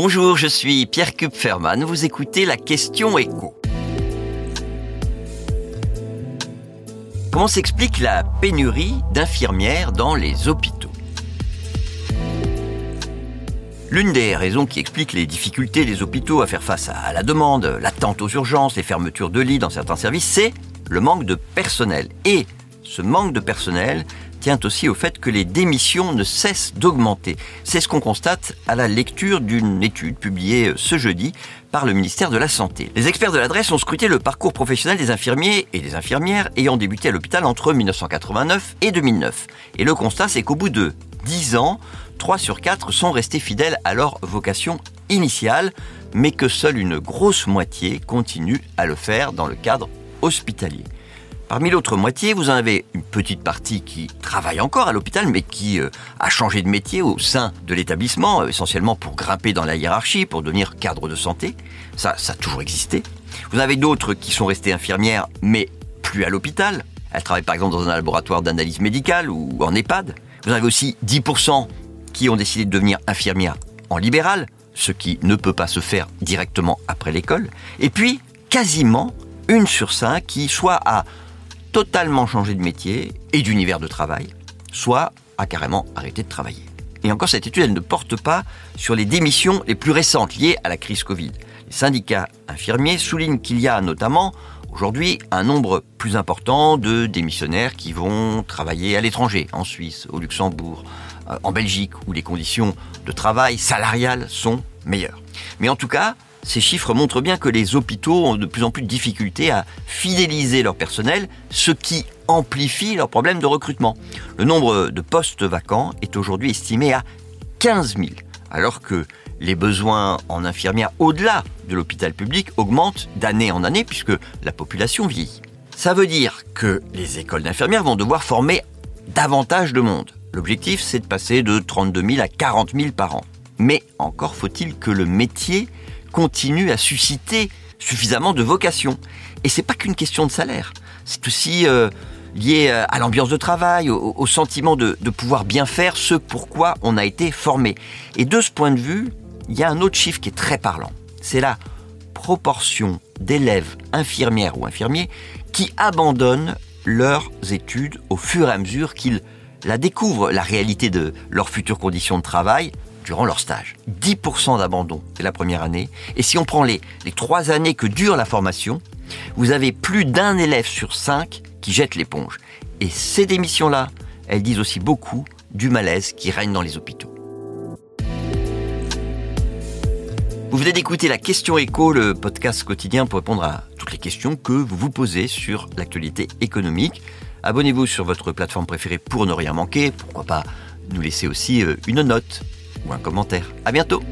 Bonjour, je suis Pierre Kupferman. Vous écoutez la question écho. Comment s'explique la pénurie d'infirmières dans les hôpitaux? L'une des raisons qui explique les difficultés des hôpitaux à faire face à la demande, l'attente aux urgences, les fermetures de lits dans certains services, c'est le manque de personnel. Et ce manque de personnel tient aussi au fait que les démissions ne cessent d'augmenter. C'est ce qu'on constate à la lecture d'une étude publiée ce jeudi par le ministère de la Santé. Les experts de l'adresse ont scruté le parcours professionnel des infirmiers et des infirmières ayant débuté à l'hôpital entre 1989 et 2009. Et le constat, c'est qu'au bout de 10 ans, 3 sur 4 sont restés fidèles à leur vocation initiale, mais que seule une grosse moitié continue à le faire dans le cadre hospitalier. Parmi l'autre moitié, vous en avez une petite partie qui travaille encore à l'hôpital, mais qui euh, a changé de métier au sein de l'établissement, euh, essentiellement pour grimper dans la hiérarchie, pour devenir cadre de santé. Ça, ça a toujours existé. Vous avez d'autres qui sont restées infirmières, mais plus à l'hôpital. Elles travaillent par exemple dans un laboratoire d'analyse médicale ou en EHPAD. Vous en avez aussi 10% qui ont décidé de devenir infirmières en libéral, ce qui ne peut pas se faire directement après l'école. Et puis, quasiment une sur cinq qui soit a totalement changé de métier et d'univers de travail, soit a carrément arrêté de travailler. Et encore, cette étude, elle ne porte pas sur les démissions les plus récentes liées à la crise Covid. Les syndicats infirmiers soulignent qu'il y a notamment aujourd'hui un nombre plus important de démissionnaires qui vont travailler à l'étranger, en Suisse, au Luxembourg, euh, en Belgique, où les conditions de travail salariales sont meilleures. Mais en tout cas, ces chiffres montrent bien que les hôpitaux ont de plus en plus de difficultés à fidéliser leur personnel, ce qui amplifie leurs problèmes de recrutement. Le nombre de postes vacants est aujourd'hui estimé à 15 000, alors que les besoins en infirmières au-delà de l'hôpital public augmentent d'année en année puisque la population vieillit. Ça veut dire que les écoles d'infirmières vont devoir former davantage de monde. L'objectif, c'est de passer de 32 000 à 40 000 par an. Mais encore faut-il que le métier continue à susciter suffisamment de vocation. Et c'est pas qu'une question de salaire. C'est aussi euh, lié euh, à l'ambiance de travail, au, sentiment de, pouvoir bien faire ce pourquoi on a été formé. Et de ce point de vue, il y a un autre chiffre qui est très parlant. C'est la proportion d'élèves infirmières ou infirmiers qui abandonnent leurs études au fur et à mesure qu'ils la découvrent, la réalité de leurs futures conditions de travail, durant leur stage. 10% d'abandon dès la première année. Et si on prend les, les trois années que dure la formation, vous avez plus d'un élève sur cinq qui jette l'éponge. Et ces démissions-là, elles disent aussi beaucoup du malaise qui règne dans les hôpitaux. Vous venez d'écouter la question écho, le podcast quotidien pour répondre à toutes les questions que vous vous posez sur l'actualité économique. Abonnez-vous sur votre plateforme préférée pour ne rien manquer. Pourquoi pas nous laisser aussi euh, une note un commentaire. À bientôt!